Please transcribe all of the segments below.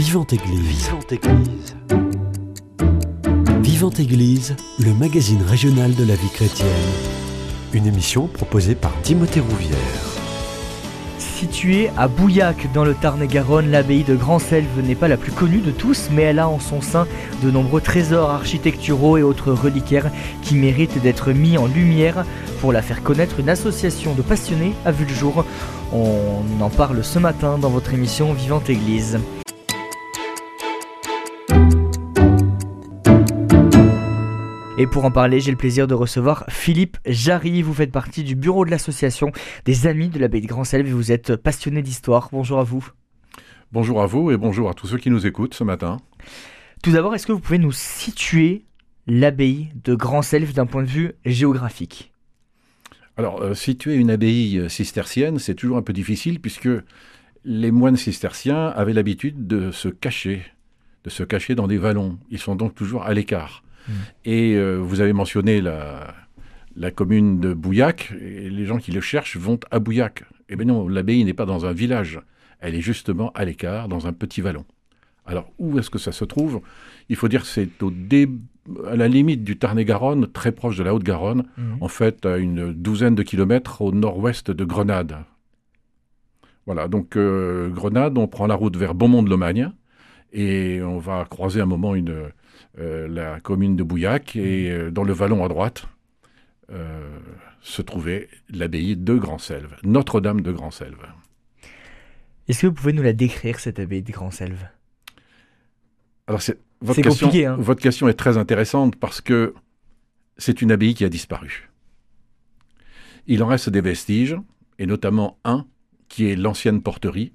Vivante Église. Vivante Église. Vivante Église, le magazine régional de la vie chrétienne. Une émission proposée par Timothée Rouvière. Située à Bouillac, dans le Tarn-et-Garonne, l'abbaye de Grand-Selve n'est pas la plus connue de tous, mais elle a en son sein de nombreux trésors architecturaux et autres reliquaires qui méritent d'être mis en lumière. Pour la faire connaître, une association de passionnés a vu le jour. On en parle ce matin dans votre émission Vivante Église. Et pour en parler, j'ai le plaisir de recevoir Philippe Jarry. Vous faites partie du bureau de l'association des Amis de l'abbaye de Grand-Selve et vous êtes passionné d'histoire. Bonjour à vous. Bonjour à vous et bonjour à tous ceux qui nous écoutent ce matin. Tout d'abord, est-ce que vous pouvez nous situer l'abbaye de Grand-Selve d'un point de vue géographique? Alors, euh, situer une abbaye cistercienne, c'est toujours un peu difficile puisque les moines cisterciens avaient l'habitude de se cacher, de se cacher dans des vallons. Ils sont donc toujours à l'écart. Mm. Et euh, vous avez mentionné la, la commune de Bouillac, et les gens qui le cherchent vont à Bouillac. Eh bien non, l'abbaye n'est pas dans un village, elle est justement à l'écart, dans un petit vallon. Alors, où est-ce que ça se trouve? Il faut dire que c'est au à la limite du Tarn-et-Garonne, très proche de la Haute-Garonne, mm. en fait, à une douzaine de kilomètres au nord-ouest de Grenade. Voilà, donc euh, Grenade, on prend la route vers Beaumont-de-Lomagne, et on va croiser un moment une, la commune de Bouillac, et euh, dans le vallon à droite euh, se trouvait l'abbaye de Grand-Selve, Notre-Dame de Grand-Selve. Est-ce que vous pouvez nous la décrire, cette abbaye de Grand-Selve Alors, c'est, votre, question, hein. votre question est très intéressante parce que c'est une abbaye qui a disparu. Il en reste des vestiges, et notamment un qui est l'ancienne porterie.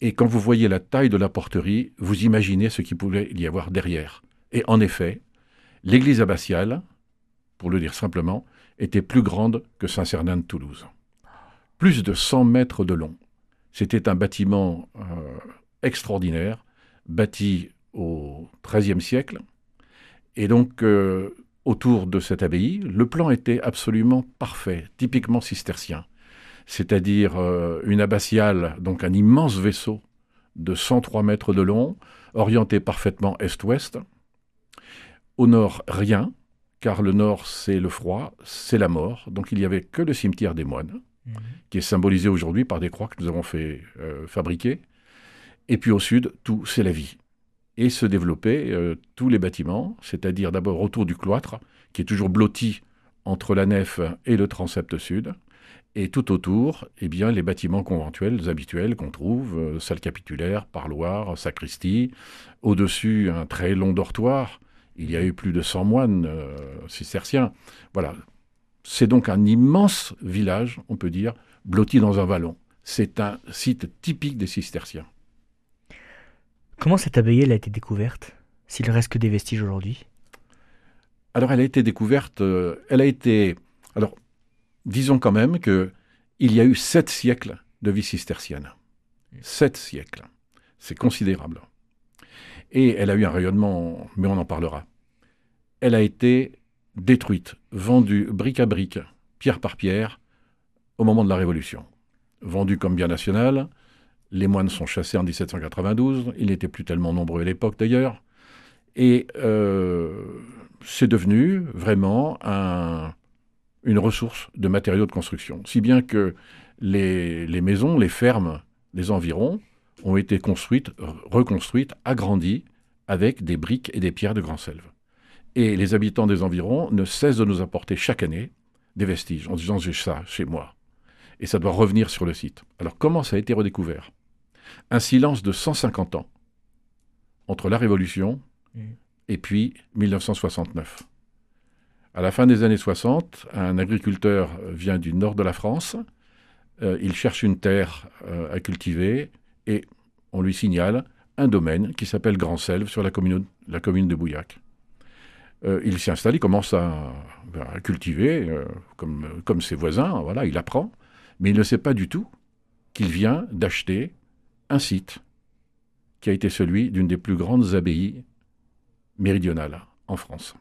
Et quand vous voyez la taille de la porterie, vous imaginez ce qu'il pouvait y avoir derrière. Et en effet, l'église abbatiale, pour le dire simplement, était plus grande que Saint-Cernin de Toulouse. Plus de 100 mètres de long. C'était un bâtiment euh, extraordinaire, bâti au XIIIe siècle. Et donc, euh, autour de cette abbaye, le plan était absolument parfait, typiquement cistercien. C'est-à-dire euh, une abbatiale, donc un immense vaisseau de 103 mètres de long, orienté parfaitement est-ouest, au nord, rien, car le nord, c'est le froid, c'est la mort. Donc il n'y avait que le cimetière des moines, mhm. qui est symbolisé aujourd'hui par des croix que nous avons fait euh, fabriquer. Et puis au sud, tout, c'est la vie. Et se développaient euh, tous les bâtiments, c'est-à-dire d'abord autour du cloître, qui est toujours blotti entre la nef et le transept sud. Et tout autour, eh bien, les bâtiments conventuels habituels qu'on trouve, euh, salle capitulaire, parloir, sacristie. Au-dessus, un très long dortoir il y a eu plus de 100 moines euh, cisterciens. Voilà. C'est donc un immense village, on peut dire, blotti dans un vallon. C'est un site typique des cisterciens. Comment cette abbaye a été découverte, s'il reste que des vestiges aujourd'hui? Alors, elle a été découverte, euh, elle a été. Alors, disons quand même que il y a eu sept siècles de vie cistercienne. Sept siècles. C'est considérable. Et elle a eu un rayonnement, mais on en parlera. Elle a été détruite, vendue brique à brique, pierre par pierre, au moment de la Révolution. Vendue comme bien national, les moines sont chassés en 1792, ils n'étaient plus tellement nombreux à l'époque d'ailleurs, et euh, c'est devenu vraiment une ressource de matériaux de construction. Si bien que les, les maisons, les fermes des environs ont été construites, reconstruites, agrandies avec des briques et des pierres de Grand-Selve. Et les habitants des environs ne cessent de nous apporter chaque année des vestiges en disant j'ai ça chez moi. Et ça doit revenir sur le site. Alors comment ça a été redécouvert? Un silence de 150 ans entre la Révolution et puis 1969. À la fin des années 60, un agriculteur vient du nord de la France, euh, il cherche une terre euh, à cultiver et on lui signale un domaine qui s'appelle Grand Selve sur la commune, de Bouillac. Euh, il s'y installe, il commence à, cultiver euh, comme, comme ses voisins, voilà, il apprend, mais il ne sait pas du tout qu'il vient d'acheter un site qui a été celui d'une des plus grandes abbayes méridionales en France.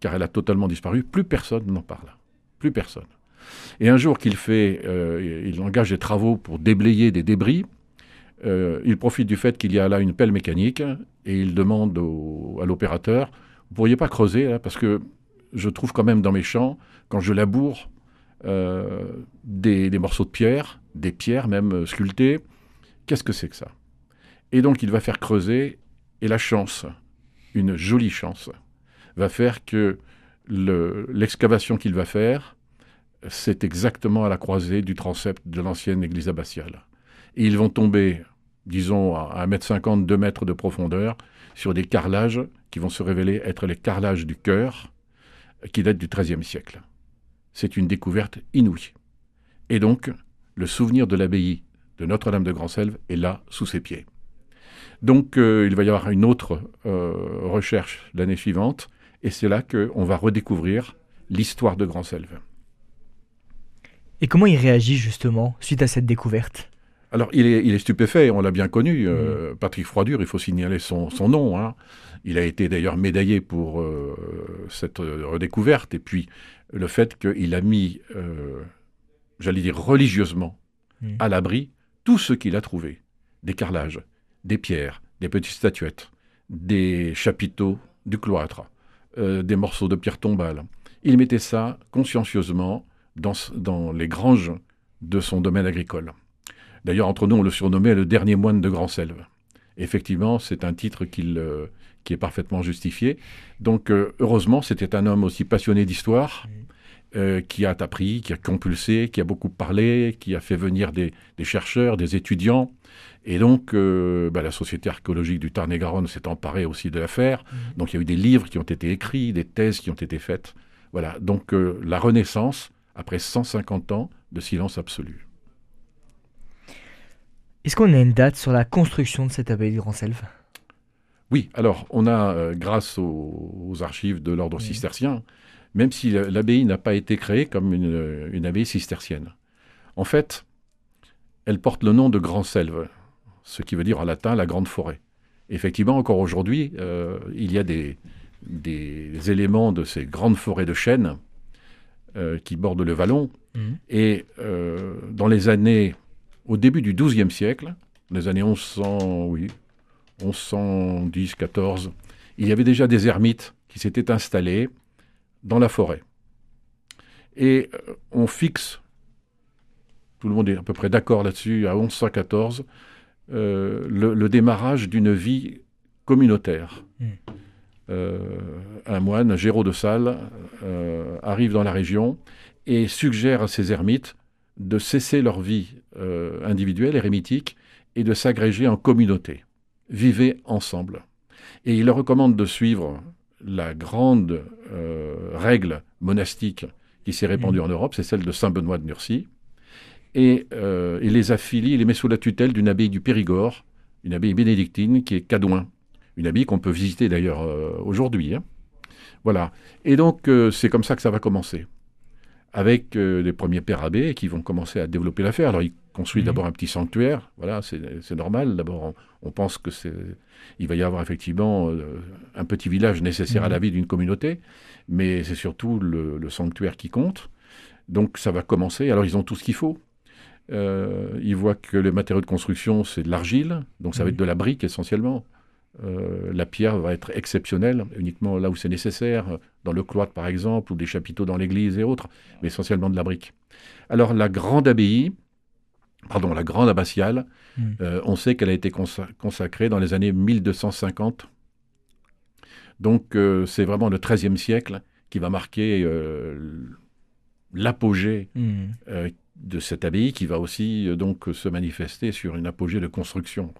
Car elle a totalement disparu, plus personne n'en parle. Plus personne. Et un jour qu'il fait, euh, il engage des travaux pour déblayer des débris, euh, il profite du fait qu'il y a là une pelle mécanique et il demande à l'opérateur, vous pourriez pas creuser parce que je trouve quand même dans mes champs, quand je laboure, euh, des, morceaux de pierre, des pierres même sculptées. Qu'est-ce que c'est que ça? Et donc il va faire creuser et la chance, une jolie chance, va faire que l'excavation qu'il va faire, c'est exactement à la croisée du transept de l'ancienne église abbatiale. Et ils vont tomber, disons, à 1m50, 2 mètres de profondeur, sur des carrelages qui vont se révéler être les carrelages du cœur, qui datent du XIIIe siècle. C'est une découverte inouïe. Et donc, le souvenir de l'abbaye de Notre-Dame de Grand-Selve est là, sous ses pieds. Donc, euh, il va y avoir une autre euh, recherche l'année suivante, et c'est là qu'on va redécouvrir l'histoire de Grand-Selve. Et comment il réagit justement suite à cette découverte? Alors, il est, stupéfait, on l'a bien connu. Euh, Patrick Froidure, il faut signaler son, nom. Hein. Il a été d'ailleurs médaillé pour euh, cette redécouverte. Et puis, le fait qu'il a mis, euh, j'allais dire religieusement, à l'abri tout ce qu'il a trouvé des carrelages, des pierres, des petites statuettes, des chapiteaux du cloître, des morceaux de pierre tombale. Il mettait ça consciencieusement dans, les granges de son domaine agricole. D'ailleurs, entre nous, on le surnommait le dernier moine de Grand-Selve. Effectivement, c'est un titre euh, qui est parfaitement justifié. Donc, euh, heureusement, c'était un homme aussi passionné d'histoire, euh, qui a appris, qui a compulsé, qui a beaucoup parlé, qui a fait venir des, chercheurs, des étudiants. Et donc, bah, la Société archéologique du Tarn-et-Garonne s'est emparée aussi de l'affaire. Donc, il y a eu des livres qui ont été écrits, des thèses qui ont été faites. Voilà. Donc, la Renaissance après 150 ans de silence absolu. Est-ce qu'on a une date sur la construction de cette abbaye de Grand-Selve Oui, alors on a, euh, grâce aux, archives de l'ordre cistercien, même si l'abbaye n'a pas été créée comme une, abbaye cistercienne. En fait, elle porte le nom de Grand-Selve, ce qui veut dire en latin la grande forêt. Effectivement, encore aujourd'hui, euh, il y a des, des éléments de ces grandes forêts de chênes euh, qui borde le Vallon. Mhm. Et euh, dans les années, au début du XIIe siècle, les années 1100, oui, 1110, 14, il y avait déjà des ermites qui s'étaient installés dans la forêt. Et euh, on fixe, tout le monde est à peu près d'accord là-dessus, à 1114, le, démarrage d'une vie communautaire. Mhm. Euh, un moine, Géraud de Salles, euh, arrive dans la région et suggère à ses ermites de cesser leur vie euh, individuelle, érémitique, et de s'agréger en communauté. Vivez ensemble. Et il leur recommande de suivre la grande règle monastique qui s'est répandue mmh. en Europe, c'est celle de Saint Benoît de Nursie. Et il les affilie, il les met sous la tutelle d'une abbaye du Périgord, une abbaye bénédictine qui est Cadouin, une abbaye qu'on peut visiter d'ailleurs euh, aujourd'hui. Hein. Voilà. Et donc, euh, c'est comme ça que ça va commencer. Avec euh, les premiers pères abbés qui vont commencer à développer l'affaire. Alors, ils construisent mmh. d'abord un petit sanctuaire. Voilà, c'est normal. D'abord, on, pense que c'est, il va y avoir effectivement un petit village nécessaire à mmh. la vie d'une communauté, mais c'est surtout le, sanctuaire qui compte. Donc, ça va commencer. Alors, ils ont tout ce qu'il faut. ils voient que les matériaux de construction, c'est de l'argile, donc ça va être de la brique essentiellement. Euh, la pierre va être exceptionnelle, uniquement là où c'est nécessaire, dans le cloître par exemple, ou des chapiteaux dans l'église et autres, mais essentiellement de la brique. Alors la grande abbaye, pardon, la grande abbatiale, hmm. euh, on sait qu'elle a été consacrée dans les années 1250. Donc euh, c'est vraiment le XIIIe siècle qui va marquer l'apogée hmm. de cette abbaye, qui va aussi donc se manifester sur une apogée de construction.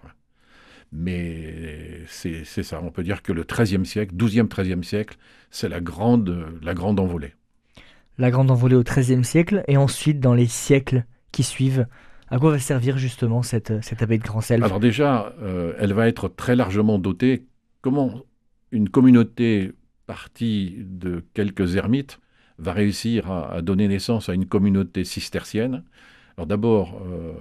Mais c'est ça, on peut dire que le XIIIe siècle, XIIe, XIIIe siècle, c'est la grande, la grande envolée. La grande envolée au XIIIe siècle, et ensuite dans les siècles qui suivent, à quoi va servir justement cette, cette abbaye de Grand Selve? Alors déjà, euh, elle va être très largement dotée. Comment une communauté partie de quelques ermites va réussir à, donner naissance à une communauté cistercienne? Alors d'abord, euh,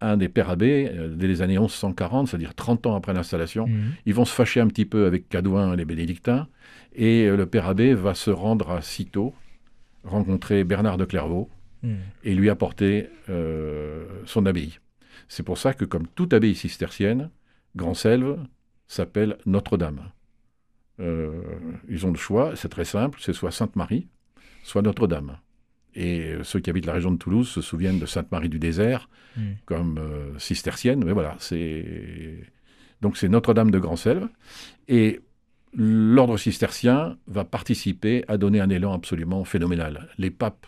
un des pères abbés, euh, dès les années 1140, c'est-à-dire 30 ans après l'installation, mhm. ils vont se fâcher un petit peu avec Cadouin et les bénédictins, et le père abbé va se rendre à Cîteaux, rencontrer Bernard de Clairvaux, mhm. et lui apporter euh, son abbaye. C'est pour ça que, comme toute abbaye cistercienne, Grand-Selve s'appelle Notre-Dame. Euh, ils ont le choix, c'est très simple, c'est soit Sainte-Marie, soit Notre-Dame. Et ceux qui habitent la région de Toulouse se souviennent de Sainte-Marie du Désert Mm. comme euh, cistercienne, mais voilà, c'est donc c'est Notre-Dame de Grand-Selve. Et l'ordre cistercien va participer à donner un élan absolument phénoménal. Les papes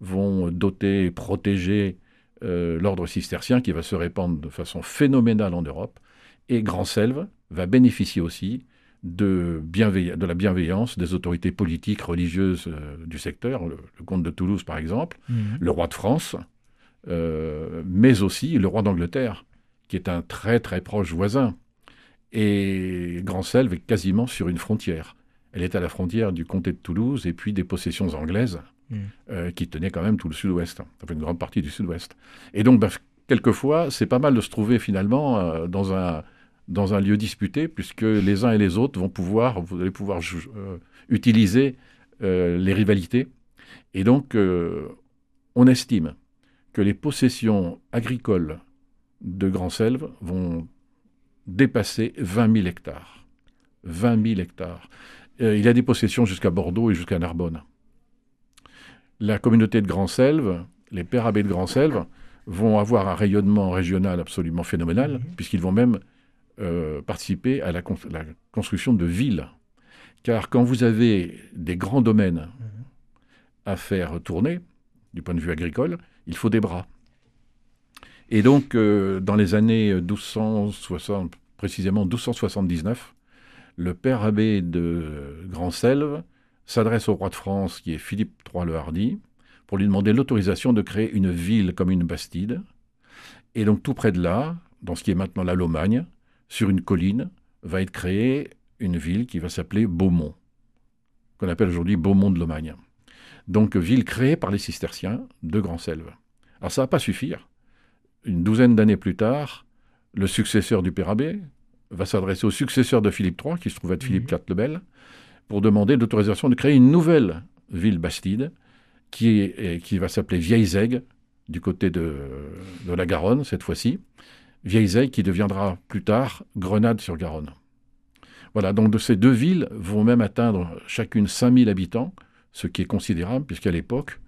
vont doter, protéger euh, l'ordre cistercien qui va se répandre de façon phénoménale en Europe. Et Grand-Selve va bénéficier aussi de, la bienveillance des autorités politiques, religieuses euh, du secteur, le, le comte de Toulouse par exemple, Mhm. le roi de France, euh, mais aussi le roi d'Angleterre, qui est un très très proche voisin. Et Grand-Selve est quasiment sur une frontière. Elle est à la frontière du comté de Toulouse et puis des possessions anglaises Mm. euh, qui tenaient quand même tout le sud-ouest, enfin une grande partie du sud-ouest. Et donc, ben, quelquefois, c'est pas mal de se trouver finalement euh, dans, un, dans un lieu disputé, puisque les uns et les autres vont pouvoir, vous allez pouvoir euh, utiliser les rivalités. Et donc, on estime que les possessions agricoles de Grand-Selve vont dépasser 20 000 hectares. 20 000 hectares. Il y a des possessions jusqu'à Bordeaux et jusqu'à Narbonne. La communauté de Grand-Selve, les pères abbés de Grand-Selve, vont avoir un rayonnement régional absolument phénoménal, Mhm. puisqu'ils vont même euh, participer à la, con- la construction de villes. Car quand vous avez des grands domaines à faire tourner, du point de vue agricole, il faut des bras. Et donc, euh, dans les années 1260, précisément 1279, le père abbé de Grand-Selve s'adresse au roi de France, qui est Philippe III le Hardi, pour lui demander l'autorisation de créer une ville comme une Bastide. Et donc, tout près de là, dans ce qui est maintenant la Lomagne, sur une colline, va être créée une ville qui va s'appeler Beaumont, qu'on appelle aujourd'hui Beaumont de Lomagne. Donc, ville créée par les cisterciens de Grand-Selve. Alors, ça va pas suffire. Une douzaine d'années plus tard, le successeur du père abbé va s'adresser au successeur de Philippe III, qui se trouve être Philippe IV le Bel, pour demander l'autorisation de créer une nouvelle ville bastide, qui, est- qui va s'appeler Vieilles-Aigues, du côté de, de la Garonne, cette fois-ci. Vieilles-Aigues qui deviendra plus tard Grenade-sur-Garonne. Voilà, donc de ces deux villes vont même atteindre chacune 5000 habitants, ce qui est considérable, puisqu'à l'époque,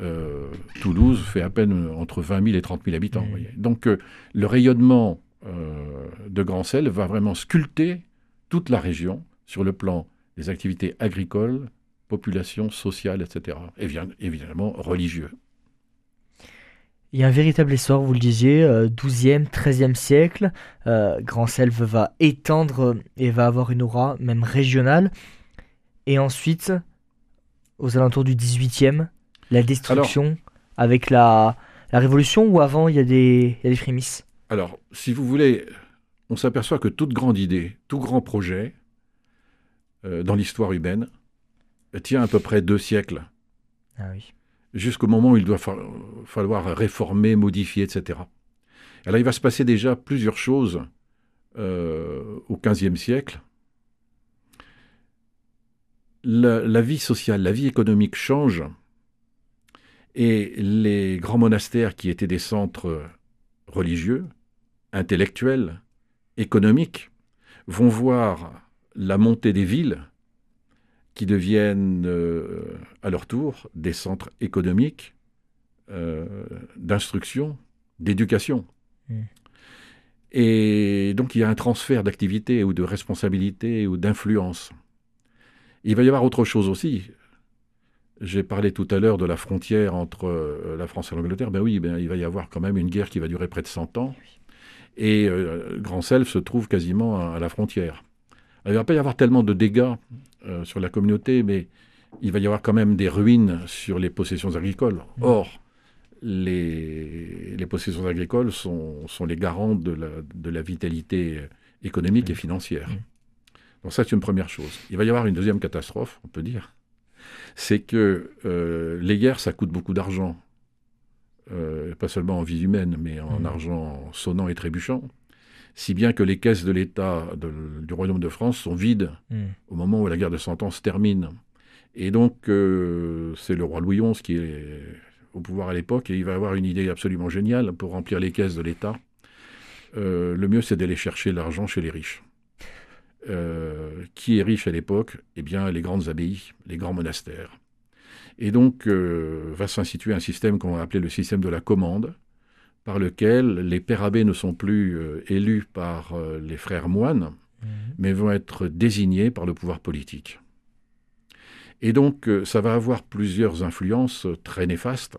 euh, Toulouse fait à peine entre 20 000 et 30 000 habitants. Mmh. voyez. Donc euh, le rayonnement euh, de Grand-Sel va vraiment sculpter toute la région sur le plan des activités agricoles, population sociale, etc. Et bien évidemment religieux. Il y a un véritable essor, vous le disiez, euh, 12e, 13e siècle. Euh, Grand-Selve va étendre euh, et va avoir une aura même régionale. Et ensuite, aux alentours du 18e, la destruction avec la, la Révolution ou avant il y a des, il y a des prémices Alors, si vous voulez, on s'aperçoit que toute grande idée, tout grand projet euh, dans l'histoire humaine tient à peu près deux siècles, Ah oui. jusqu'au moment où il doit fa- falloir réformer, modifier, etc. Alors, il va se passer déjà plusieurs choses euh, au XVe siècle. La, la vie sociale, la vie économique change, et les grands monastères qui étaient des centres religieux, intellectuels, économiques, vont voir la montée des villes qui deviennent euh, à leur tour des centres économiques, euh, d'instruction, d'éducation. Mm. Et donc il y a un transfert d'activité ou de responsabilité ou d'influence. Il va y avoir autre chose aussi. J'ai parlé tout à l'heure de la frontière entre euh, la France et l'Angleterre. Ben oui, ben, il va y avoir quand même une guerre qui va durer près de 100 ans. Et euh, Grand-Selve se trouve quasiment à, à la frontière. Il ne va pas y avoir tellement de dégâts euh, sur la communauté, mais il va y avoir quand même des ruines sur les possessions agricoles. Or, les, les possessions agricoles sont, sont les garants de la, de la vitalité économique et financière. Mm. Donc ça, c'est une première chose. Il va y avoir une deuxième catastrophe, on peut dire. C'est que euh, les guerres, ça coûte beaucoup d'argent. Euh, pas seulement en vie humaine, mais en argent sonnant et trébuchant. Si bien que les caisses de l'État du Royaume de France sont vides Mm. au moment où la guerre de Cent Ans se termine. Et donc, euh, c'est le roi Louis XI qui est au pouvoir à l'époque, et il va avoir une idée absolument géniale pour remplir les caisses de l'État. euh, le mieux c'est d'aller chercher l'argent chez les riches. Euh, qui est riche à l'époque? Eh bien, les grandes abbayes, les grands monastères. Et donc, va s'instituer un système qu'on va appeler le système de la commande, par lequel les pères abbés ne sont plus élus par les frères moines, mhm. mais vont être désignés par le pouvoir politique. Et donc, ça va avoir plusieurs influences très néfastes.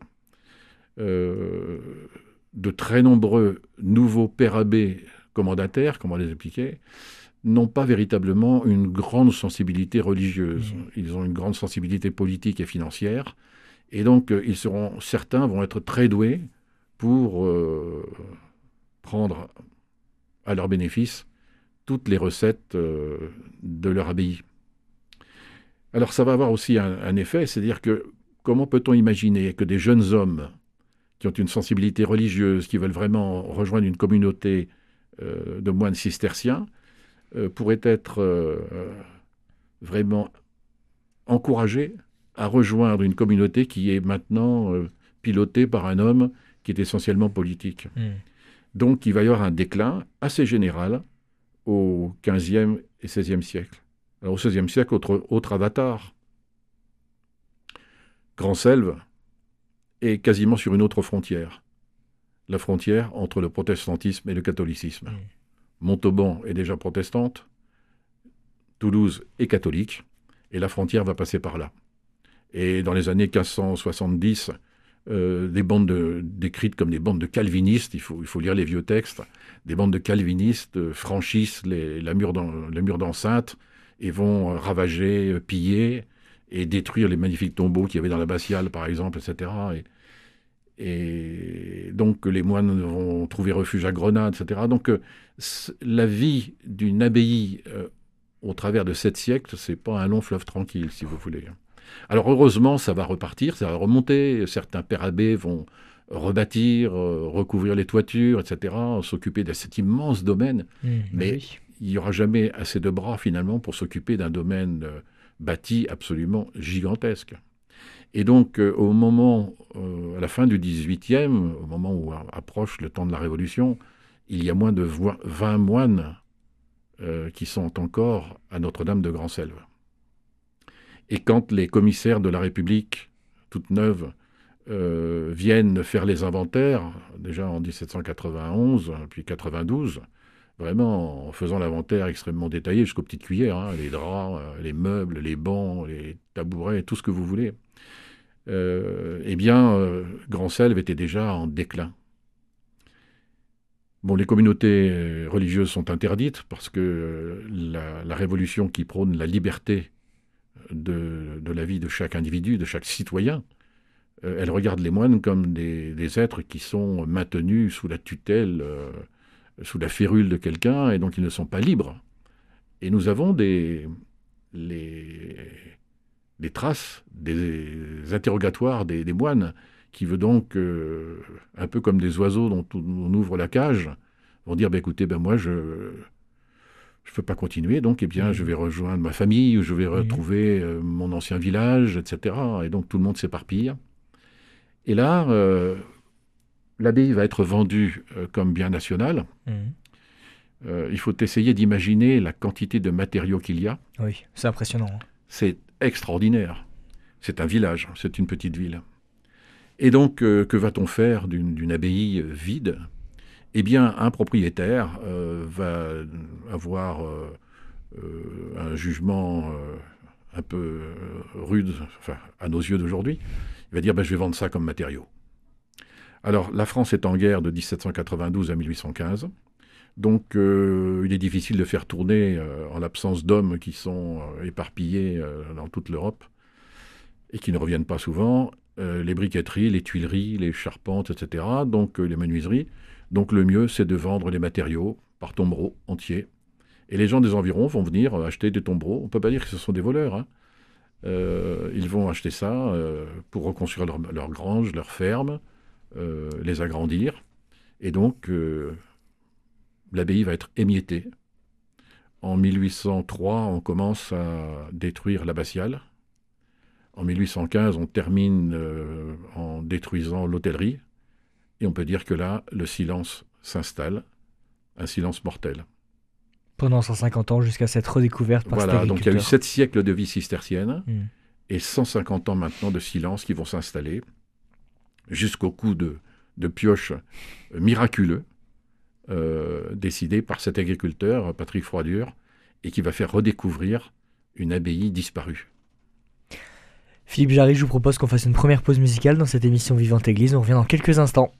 de très nombreux nouveaux pères abbés commandataires, comment les expliquer, n'ont pas véritablement une grande sensibilité religieuse. Mmh. Ils ont une grande sensibilité politique et financière. Et donc, euh, ils seront, certains vont être très doués pour euh, prendre à leur bénéfice toutes les recettes euh, de leur abbaye. Alors, ça va avoir aussi un, effet, c'est-à-dire que comment peut-on imaginer que des jeunes hommes qui ont une sensibilité religieuse, qui veulent vraiment rejoindre une communauté de moines cisterciens, euh, pourrait être euh, vraiment encouragé à rejoindre une communauté qui est maintenant euh, pilotée par un homme qui est essentiellement politique. Hmm. Donc il va y avoir un déclin assez général au XVe et XVIe siècle. Alors au XVIe siècle, autre, autre avatar. Grand Selve est quasiment sur une autre frontière. La frontière entre le protestantisme et le catholicisme. Hmm. Montauban est déjà protestante, Toulouse est catholique, et la frontière va passer par là. Et dans les années 1570, euh, des bandes décrites comme des bandes de calvinistes, il faut, il faut lire les vieux textes, des bandes de calvinistes euh, franchissent les, la mur d'enceinte et vont euh, ravager, piller et détruire les magnifiques tombeaux qu'il y avait dans l'abbatiale, par exemple, etc. Et donc les moines vont trouver refuge à Grenade, etc. Donc la vie d'une abbaye au travers de sept siècles, c'est pas un long fleuve tranquille, si vous voulez. Alors heureusement, ça va repartir, ça va remonter. Certains pères abbés vont rebâtir, euh, recouvrir les toitures, etc., s'occuper de cet immense domaine. Mmh, Mais il n'y aura jamais assez de bras finalement pour s'occuper d'un domaine bâti absolument gigantesque. Et donc, euh, au moment, euh, à la fin du XVIIIe, au moment où approche le temps de la Révolution, il y a moins de 20 moines euh, qui sont encore à Notre-Dame de Grand-Selve. Et quand les commissaires de la République, toute neuve, viennent faire les inventaires, déjà en 1791, puis 92, vraiment en faisant l'inventaire extrêmement détaillé jusqu'aux petites cuillères, hein, les draps, les meubles, les bancs, les tabourets, tout ce que vous voulez. Euh, eh bien, euh, Grand Selve était déjà en déclin. Bon, les communautés euh, religieuses sont interdites parce que la, révolution qui prône la liberté de, la vie de chaque individu, de chaque citoyen, elle regarde les moines comme des, êtres qui sont maintenus sous la tutelle, sous la férule de quelqu'un, et donc ils ne sont pas libres. Et nous avons des, les, traces, des interrogatoires des, moines, qui veut donc, euh, un peu comme des oiseaux dont on ouvre la cage, vont dire, bah, écoutez, ben moi, je ne peux pas continuer, donc eh bien, je vais rejoindre ma famille, ou je vais retrouver euh, mon ancien village, etc. Et donc tout le monde s'éparpille. Et là, euh, l'abbaye va être vendue comme bien national. Mmh. il faut essayer d'imaginer la quantité de matériaux qu'il y a. Oui, c'est impressionnant. Hein. C'est extraordinaire. C'est un village, c'est une petite ville. Et donc, euh, que va-t-on faire d'une abbaye vide? Eh bien, un propriétaire euh, va avoir euh, un jugement un peu rude, à nos yeux d'aujourd'hui. Il va dire ben, Je vais vendre ça comme matériau. Alors, la France est en guerre de 1792 à 1815. Donc euh, il est difficile de faire tourner euh, en l'absence d'hommes qui sont euh, éparpillés dans toute l'Europe et qui ne reviennent pas souvent, les briqueteries, les tuileries, les charpentes, etc., donc les menuiseries. Donc le mieux, c'est de vendre les matériaux par tombereau entier. Et les gens des environs vont venir acheter des tombereaux. On ne peut pas dire que ce sont des voleurs. Hein. ils vont acheter ça pour reconstruire leur, leur, grange, leur ferme, les agrandir. Et donc, l'abbaye va être émiettée. En 1803, on commence à détruire l'abbatiale. En 1815, on termine euh, en détruisant l'hôtellerie. Et on peut dire que là, le silence s'installe un silence mortel. Pendant 150 ans, jusqu'à cette redécouverte par Voilà, donc il y a eu agriculteur. sept siècles de vie cistercienne Hmm. et 150 ans maintenant de silence qui vont s'installer jusqu'au coup de, de pioche miraculeux euh, décidé par cet agriculteur, Patrick Froidure, et qui va faire redécouvrir une abbaye disparue. Philippe Jarry, je vous propose qu'on fasse une première pause musicale dans cette émission Vivante Église. On revient dans quelques instants.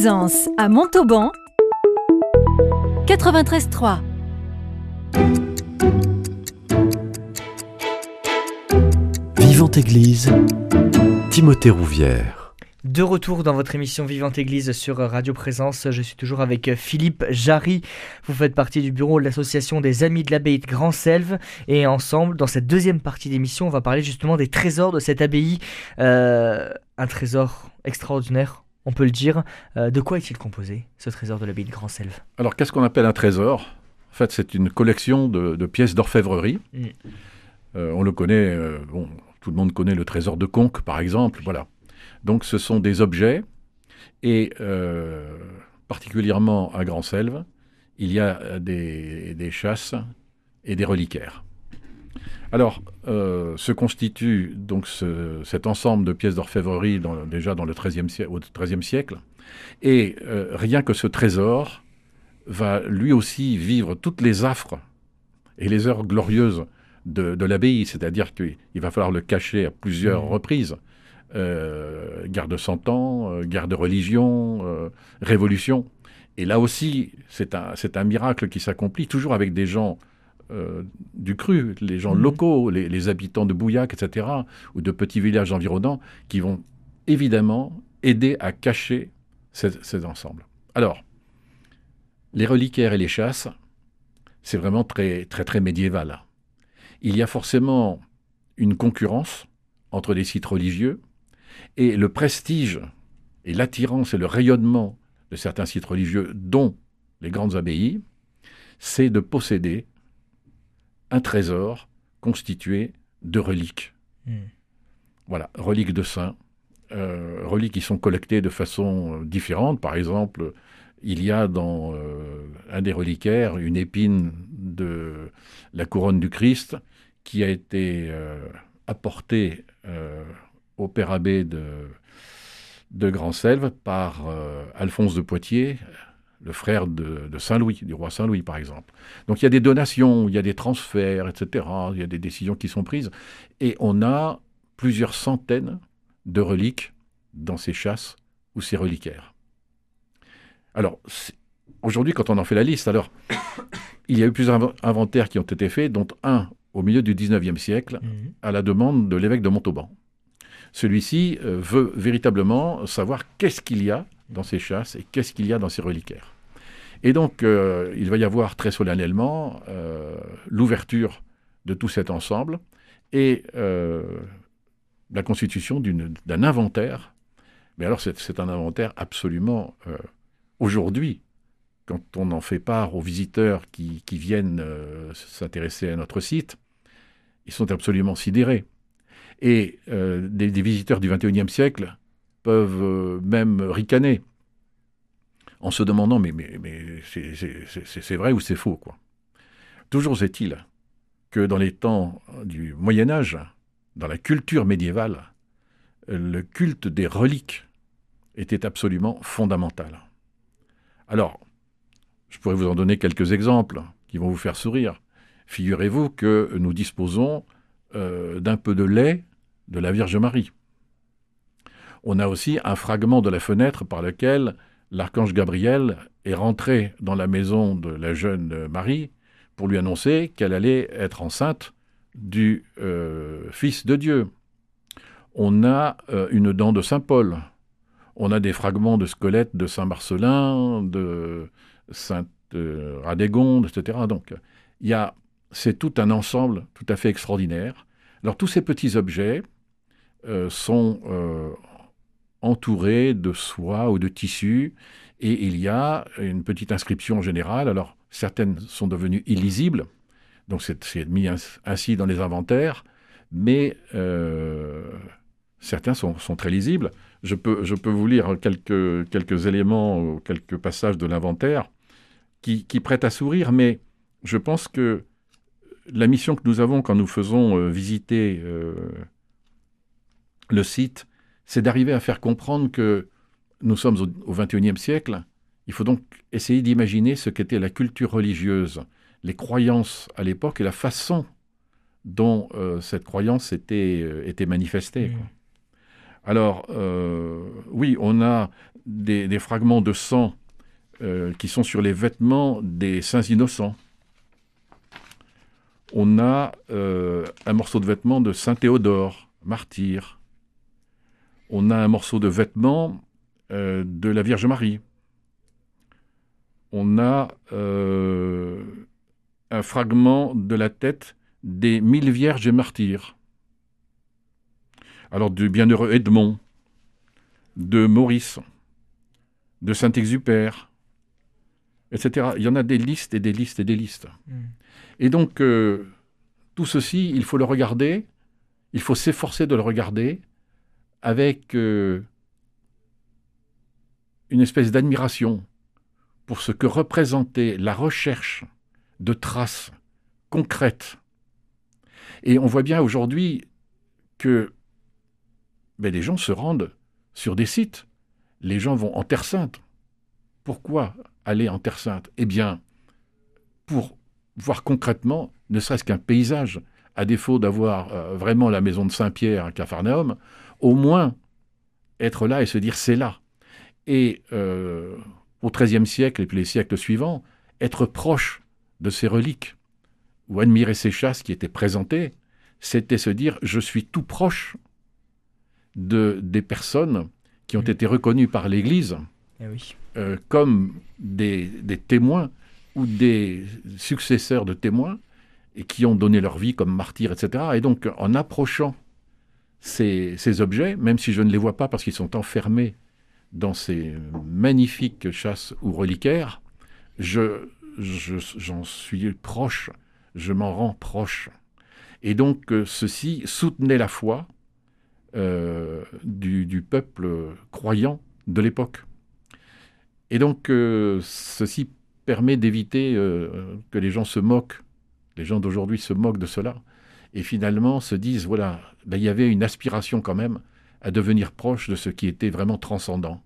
Présence à Montauban 93.3. Vivante Église, Timothée Rouvière. De retour dans votre émission Vivante Église sur Radio Présence, je suis toujours avec Philippe Jarry. Vous faites partie du bureau de l'association des Amis de l'Abbaye de Grand-Selve et ensemble, dans cette deuxième partie d'émission, on va parler justement des trésors de cette abbaye. Euh, un trésor extraordinaire, on peut le dire. Euh, de quoi est-il composé, ce trésor de l'abbaye de Grand-Selve Alors, qu'est-ce qu'on appelle un trésor? En fait, c'est une collection de, de pièces d'orfèvrerie. Mm. Euh, on le connaît, euh, bon, tout le monde connaît le trésor de Conques, par exemple. Voilà. Donc, ce sont des objets, et particulièrement à Grand-Selve, il y a des, des chasses et des reliquaires. Alors, euh, se constitue donc ce- cet ensemble de pièces d'orfèvrerie dans- déjà dans le 13e siècle, au XIIIe siècle, et euh, rien que ce trésor va lui aussi vivre toutes les affres et les heures glorieuses de, de l'abbaye, c'est-à-dire qu'il va falloir le cacher à plusieurs Mhm. reprises. Euh, guerre de Cent Ans, guerre de religion, révolution. Et là aussi, c'est un, c'est un miracle qui s'accomplit, toujours avec des gens euh, du cru, les gens Mhm. locaux, les, les habitants de Bouillac, etc., ou de petits villages environnants, qui vont évidemment aider à cacher ces, ces ensembles. Alors, les reliquaires et les chasses, c'est vraiment très, très, très médiéval. Il y a forcément une concurrence entre les sites religieux et le prestige et l'attirance et le rayonnement de certains sites religieux, dont les grandes abbayes, c'est de posséder un trésor constitué de reliques. Mm. Voilà, reliques de saints, euh, reliques qui sont collectées de façon euh, différente. Par exemple, il y a dans euh, un des reliquaires une épine de la couronne du Christ qui a été euh, apportée au père abbé de, de Grand-Selve par Alphonse de Poitiers, le frère de, de Saint-Louis, du roi Saint-Louis par exemple. Donc il y a des donations, il y a des transferts, etc. Il y a des décisions qui sont prises. Et on a plusieurs centaines de reliques dans ces chasses ou ces reliquaires. Alors, aujourd'hui, quand on en fait la liste, alors, il y a eu plusieurs inv- inventaires qui ont été faits, dont un au milieu du 19e siècle, Mm. à la demande de l'évêque de Montauban. Celui-ci euh, veut véritablement savoir qu'est-ce qu'il y a dans ces chasses et qu'est-ce qu'il y a dans ces reliquaires. Et donc, euh, il va y avoir très solennellement euh, l'ouverture de tout cet ensemble et euh, la constitution d'un inventaire. Mais alors, c'est un inventaire absolument, aujourd'hui, quand on en fait part aux visiteurs qui, viennent s'intéresser à notre site, ils sont absolument sidérés. Et des, des visiteurs du XXIe siècle peuvent euh, même ricaner en se demandant mais, c'est vrai ou c'est faux quoi. Toujours est-il que dans les temps du Moyen Âge, dans la culture médiévale, le culte des reliques était absolument fondamental. Alors, je pourrais vous en donner quelques exemples qui vont vous faire sourire. Figurez-vous que nous disposons euh, d'un peu de lait de la Vierge Marie. On a aussi un fragment de la fenêtre par lequel l'archange Gabriel est rentré dans la maison de la jeune Marie pour lui annoncer qu'elle allait être enceinte du euh, Fils de Dieu. On a euh, une dent de Saint Paul. On a des fragments de squelettes de Saint Marcelin, de Sainte euh, Radégonde, etc. Donc, il c'est tout un ensemble tout à fait extraordinaire. Alors, tous ces petits objets euh, sont entourés de soie ou de tissu, et il y a une petite inscription générale. Alors, certaines sont devenues illisibles, donc c'est, mis ins- ainsi dans les inventaires, mais euh, certains sont, sont très lisibles. Je peux, je peux vous lire quelques, quelques éléments, ou quelques passages de l'inventaire qui, qui prêtent à sourire, mais je pense que la mission que nous avons quand nous faisons euh, visiter euh, le site, c'est d'arriver à faire comprendre que nous sommes au, XXIe siècle. Il faut donc essayer d'imaginer ce qu'était la culture religieuse, les croyances à l'époque et la façon dont euh, cette croyance était, euh, était manifestée. Quoi. Alors, euh, oui, on a des, des fragments de sang qui sont sur les vêtements des saints innocents. On a un morceau de vêtement de Saint Théodore, martyr. On a un morceau de vêtement euh, de la Vierge Marie. On a un fragment de la tête des mille vierges et martyrs. Alors du bienheureux Edmond, de Maurice, de Saint-Exupère, etc. Il y en a des listes et des listes et des listes. Hmm. Et donc, euh, tout ceci, il faut le regarder, il faut s'efforcer de le regarder avec euh, une espèce d'admiration pour ce que représentait la recherche de traces concrètes. Et on voit bien aujourd'hui que ben, les gens se rendent sur des sites. Les gens vont en Terre Sainte. Pourquoi aller en Terre Sainte? Eh bien, pour voir concrètement, ne serait-ce qu'un paysage, à défaut d'avoir euh, vraiment la maison de Saint-Pierre à Capharnaüm, au moins être là et se dire c'est là. Et euh, au XIIIe siècle et puis les siècles suivants, être proche de ces reliques ou admirer ces chasses qui étaient présentées, c'était se dire je suis tout proche de, des personnes qui ont mmh. été reconnues par l'Église eh oui. Euh, comme des, témoins ou des successeurs de témoins et qui ont donné leur vie comme martyrs, etc. Et donc, en approchant ces, objets, même si je ne les vois pas parce qu'ils sont enfermés dans ces magnifiques chasses ou reliquaires, je, j'en suis proche, je m'en rends proche. Et donc, euh, ceci soutenait la foi euh, du, peuple croyant de l'époque. Et donc, euh, ceci permet d'éviter que les gens se moquent, les gens d'aujourd'hui se moquent de cela, et finalement se disent, voilà, ben, il y avait une aspiration quand même à devenir proche de ce qui était vraiment transcendant,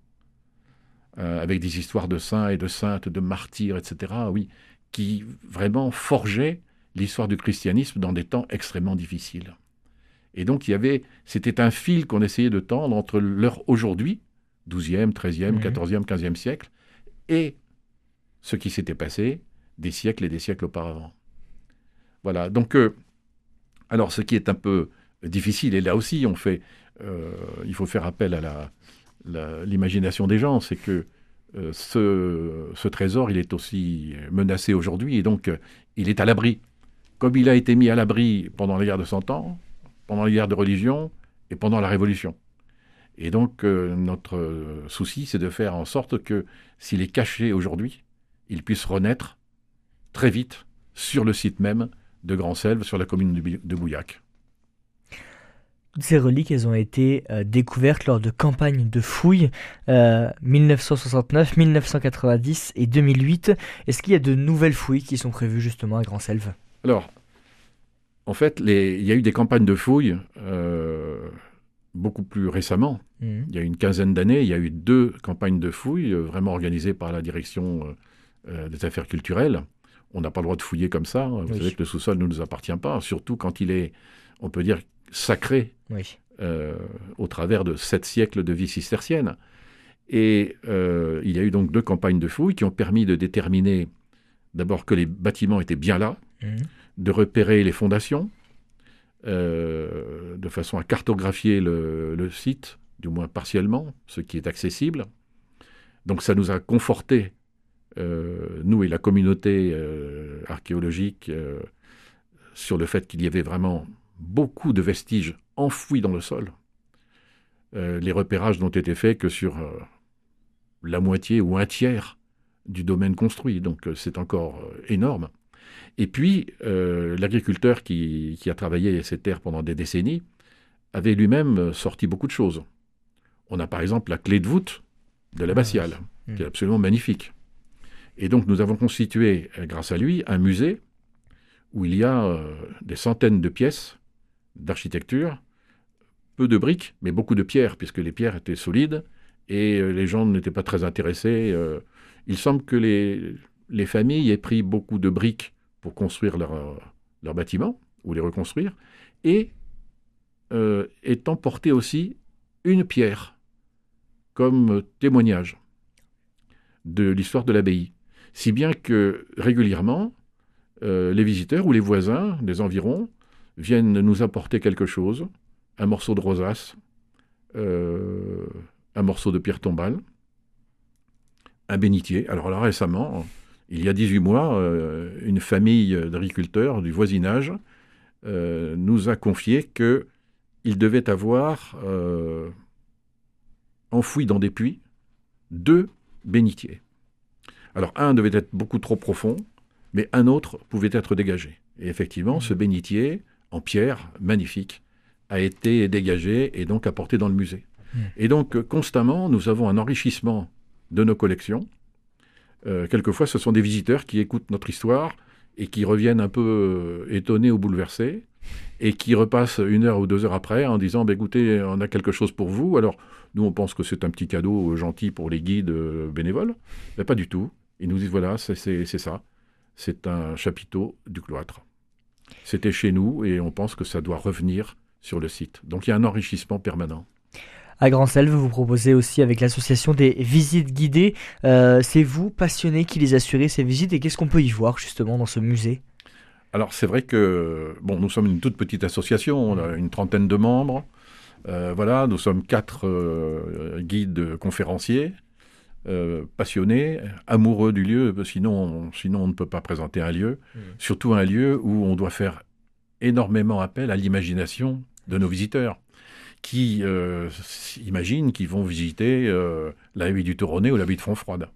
euh, avec des histoires de saints et de saintes, de martyrs, etc., oui, qui vraiment forgeaient l'histoire du christianisme dans des temps extrêmement difficiles. Et donc, il y avait, c'était un fil qu'on essayait de tendre entre leur aujourd'hui, 12e, 13e, 14e, 15e siècle, et ce qui s'était passé des siècles et des siècles auparavant. Voilà, donc, euh, alors ce qui est un peu difficile, et là aussi on fait, euh, il faut faire appel à l'imagination des gens, c'est que euh, ce, trésor, il est aussi menacé aujourd'hui, et donc il est à l'abri. Comme il a été mis à l'abri pendant la guerre de Cent Ans, pendant la guerre de religion et pendant la Révolution. Et donc, euh, notre souci, c'est de faire en sorte que, s'il est caché aujourd'hui, il puisse renaître très vite sur le site même de Grand Selve, sur la commune de Bouillac. Ces reliques, elles ont été euh, découvertes lors de campagnes de fouilles 1969, euh, 1990 et 2008. Est-ce qu'il y a de nouvelles fouilles qui sont prévues justement à Grand Selve? Alors, en fait, les... il y a eu des campagnes de fouilles beaucoup plus récemment, mmh. il y a une quinzaine d'années, il y a eu deux campagnes de fouilles euh, vraiment organisées par la direction euh, euh, des affaires culturelles. On n'a pas le droit de fouiller comme ça. Vous savez que le sous-sol ne nous appartient pas, surtout quand il est, on peut dire, sacré au travers de sept siècles de vie cistercienne. Et il y a eu donc deux campagnes de fouilles qui ont permis de déterminer d'abord que les bâtiments étaient bien là, mmh. de repérer les fondations, euh, de façon à cartographier le, site, du moins partiellement, ce qui est accessible. Donc ça nous a conforté, euh, nous et la communauté euh, archéologique, sur le fait qu'il y avait vraiment beaucoup de vestiges enfouis dans le sol. les repérages n'ont été faits que sur la moitié ou un tiers du domaine construit, donc c'est encore énorme. Et puis, euh, l'agriculteur qui, a travaillé ces terres pendant des décennies avait lui-même sorti beaucoup de choses. On a par exemple la clé de voûte de l'abbatiale, ah qui est absolument magnifique. Et donc nous avons constitué, euh, grâce à lui, un musée où il y a euh, des centaines de pièces d'architecture, peu de briques, mais beaucoup de pierres, puisque les pierres étaient solides et les gens n'étaient pas très intéressés. il semble que les, les familles aient pris beaucoup de briques pour construire leur, euh, leur bâtiment ou les reconstruire, et euh, étant porté aussi une pierre comme témoignage. de l'histoire de l'abbaye. Si bien que régulièrement, euh, les visiteurs ou les voisins des environs viennent nous apporter quelque chose, un morceau de rosace, euh, un morceau de pierre tombale, un bénitier. Alors là, récemment, il y a 18 mois, euh, une famille d'agriculteurs du voisinage nous a confié qu'ils devaient avoir enfoui dans des puits deux bénitiers. Alors un devait être beaucoup trop profond, mais un autre pouvait être dégagé. Et effectivement, ce bénitier, en pierre, magnifique, a été dégagé et donc apporté dans le musée. Mmh. Et donc, constamment, nous avons un enrichissement de nos collections. Euh, quelquefois, ce sont des visiteurs qui écoutent notre histoire et qui reviennent un peu euh, étonnés ou bouleversés et qui repassent une heure ou deux heures après en disant bah, écoutez, on a quelque chose pour vous. Alors, nous, on pense que c'est un petit cadeau gentil pour les guides euh, bénévoles, mais pas du tout. Ils nous disent voilà, c'est ça c'est un chapiteau du cloître. C'était chez nous et on pense que ça doit revenir sur le site. Donc il y a un enrichissement permanent. À Grand Selve, vous proposez aussi avec l'association des visites guidées. Euh, c'est vous, passionné, qui les assurez ces visites et qu'est-ce qu'on peut y voir justement dans ce musée? Alors c'est vrai que bon, nous sommes une toute petite association, on a une trentaine de membres. Euh, voilà, nous sommes quatre euh, guides conférenciers. Euh, passionné, amoureux du lieu, sinon on, sinon on ne peut pas présenter un lieu, mmh. surtout un lieu où on doit faire énormément appel à l'imagination de nos visiteurs, qui euh, imaginent qu'ils vont visiter euh, l'abbaye du Toronnet ou l'abbaye de Fontfroide.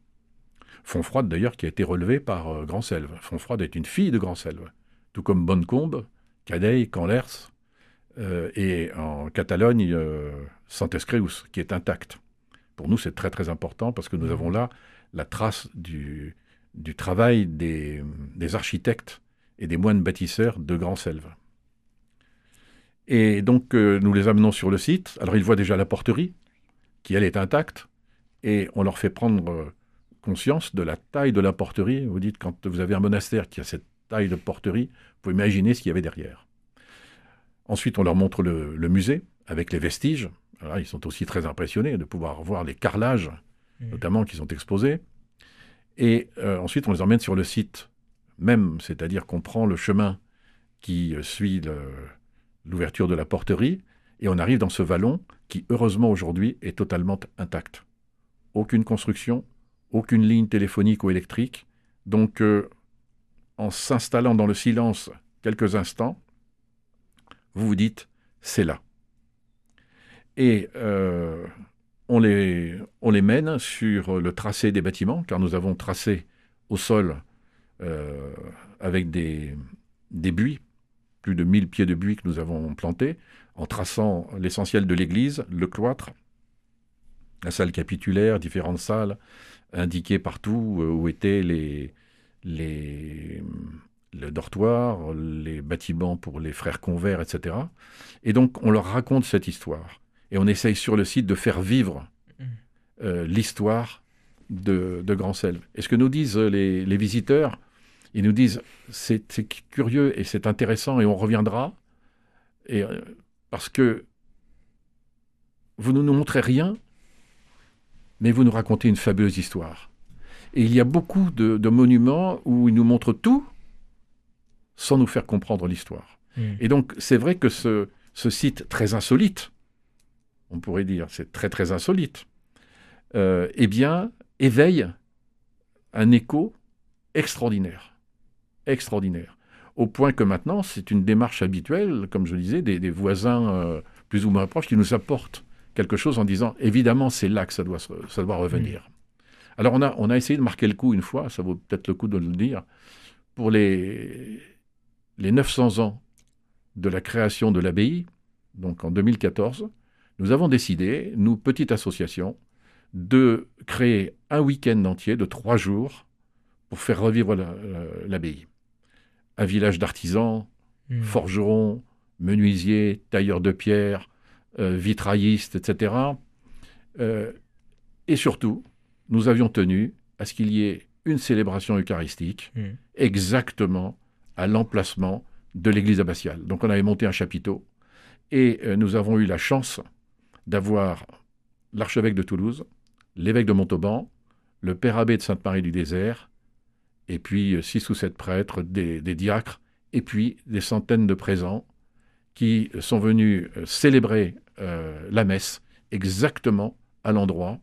Fontfroide d'ailleurs qui a été relevé par Grand Selve. Fontfroide est une fille de Grand Selve, tout comme Bonnecombe, Cadeille, Canlers, et en Catalogne, Santescreus, qui est intacte. Pour nous, c'est très très important parce que nous avons là la trace du, du travail des, architectes et des moines bâtisseurs de Grand Selve. Et donc, euh, nous les amenons sur le site. Alors, ils voient déjà la porterie, qui elle est intacte, et on leur fait prendre euh, conscience de la taille de la porterie. Vous dites, quand vous avez un monastère qui a cette taille de porterie, vous pouvez imaginer ce qu'il y avait derrière. Ensuite, on leur montre le musée avec les vestiges ils sont aussi très impressionnés de pouvoir voir les carrelages, mmh. notamment, qui sont exposés. Et euh, ensuite, on les emmène sur le site même, c'est-à-dire qu'on prend le chemin qui euh, suit l'ouverture de la porterie, et on arrive dans ce vallon qui, heureusement aujourd'hui, est totalement intact. Aucune construction, aucune ligne téléphonique ou électrique. Donc, euh, en s'installant dans le silence quelques instants, vous vous dites, c'est là et euh, on, les, on les mène sur le tracé des bâtiments, car nous avons tracé au sol euh, avec des, des buis, plus de 1000 pieds de buis que nous avons plantés, en traçant l'essentiel de l'église, le cloître, la salle capitulaire, différentes salles, indiquées partout euh, où étaient les, les, le dortoir, les bâtiments pour les frères convers, etc. Et donc on leur raconte cette histoire et on essaye sur le site de faire vivre mm. euh, l'histoire de, Grand Selve. Et ce que nous disent les, visiteurs, ils nous disent c'est curieux et c'est intéressant et on reviendra, et, euh, parce que vous ne nous montrez rien, mais vous nous racontez une fabuleuse histoire. Et il y a beaucoup de, monuments où ils nous montrent tout sans nous faire comprendre l'histoire. Mm. Et donc c'est vrai que ce, ce site très insolite, on pourrait dire, c'est très très insolite, euh, eh bien, éveille un écho extraordinaire. Extraordinaire. Au point que maintenant, c'est une démarche habituelle, comme je disais, des, voisins euh, plus ou moins proches qui nous apportent quelque chose en disant, évidemment, c'est là que ça doit, ça doit revenir. Alors, on a, on a essayé de marquer le coup une fois, ça vaut peut-être le coup de le dire, pour les, les 900 ans de la création de l'abbaye, donc en 2014, nous avons décidé, nous, petite association, de créer un week-end entier de trois jours pour faire revivre l'abbaye. un village d'artisans, hmm. forgerons, menuisiers, tailleurs de pierre, euh, vitraillistes, etc. Euh, et surtout, nous avions tenu à ce qu'il y ait une célébration eucharistique hmm. exactement à l'emplacement de l'église abbatiale. Donc on avait monté un chapiteau et euh, nous avons eu la chance d'avoir l'archevêque de Toulouse, l'évêque de Montauban, le père abbé de Sainte-Marie du Désert, et puis euh, six ou sept prêtres, des, diacres, et puis des centaines de présents qui sont venus euh, célébrer euh, la messe exactement à l'endroit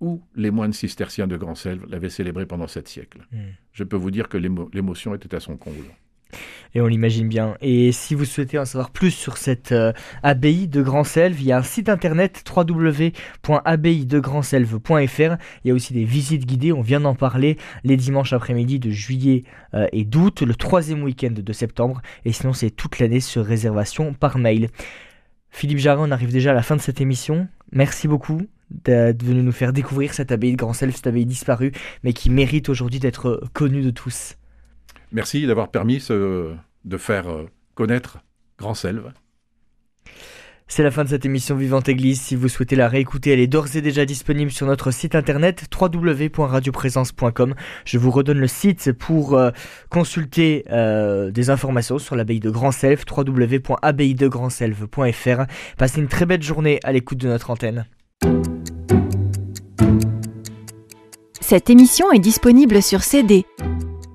où les moines cisterciens de Grand-Selve l'avaient célébrée pendant sept siècles. Hmm. Je peux vous dire que l'émotion était à son comble. Et on l'imagine bien. Et si vous souhaitez en savoir plus sur cette euh, abbaye de Grand-Selve, il y a un site internet www.abbaye-de-grand-selve.fr. Il y a aussi des visites guidées, on vient d'en parler, les dimanches après-midi de juillet euh, et d'août, le troisième week-end de septembre. Et sinon, c'est toute l'année sur réservation par mail. Philippe Jarret, on arrive déjà à la fin de cette émission. Merci beaucoup d'être venu nous faire découvrir cette abbaye de Grand-Selve, cette abbaye disparue, mais qui mérite aujourd'hui d'être connue de tous. Merci d'avoir permis de faire euh, connaître Grand Selve. C'est la fin de cette émission Vivante Église. Si vous souhaitez la réécouter, elle est d'ores et déjà disponible sur notre site internet www.radioprésence.com. Je vous redonne le site pour euh, consulter euh, des informations sur l'abbaye de Grand Selve, www.abbaye-de-grand-selve.fr. Passez une très belle journée à l'écoute de notre antenne. Cette émission est disponible sur CD.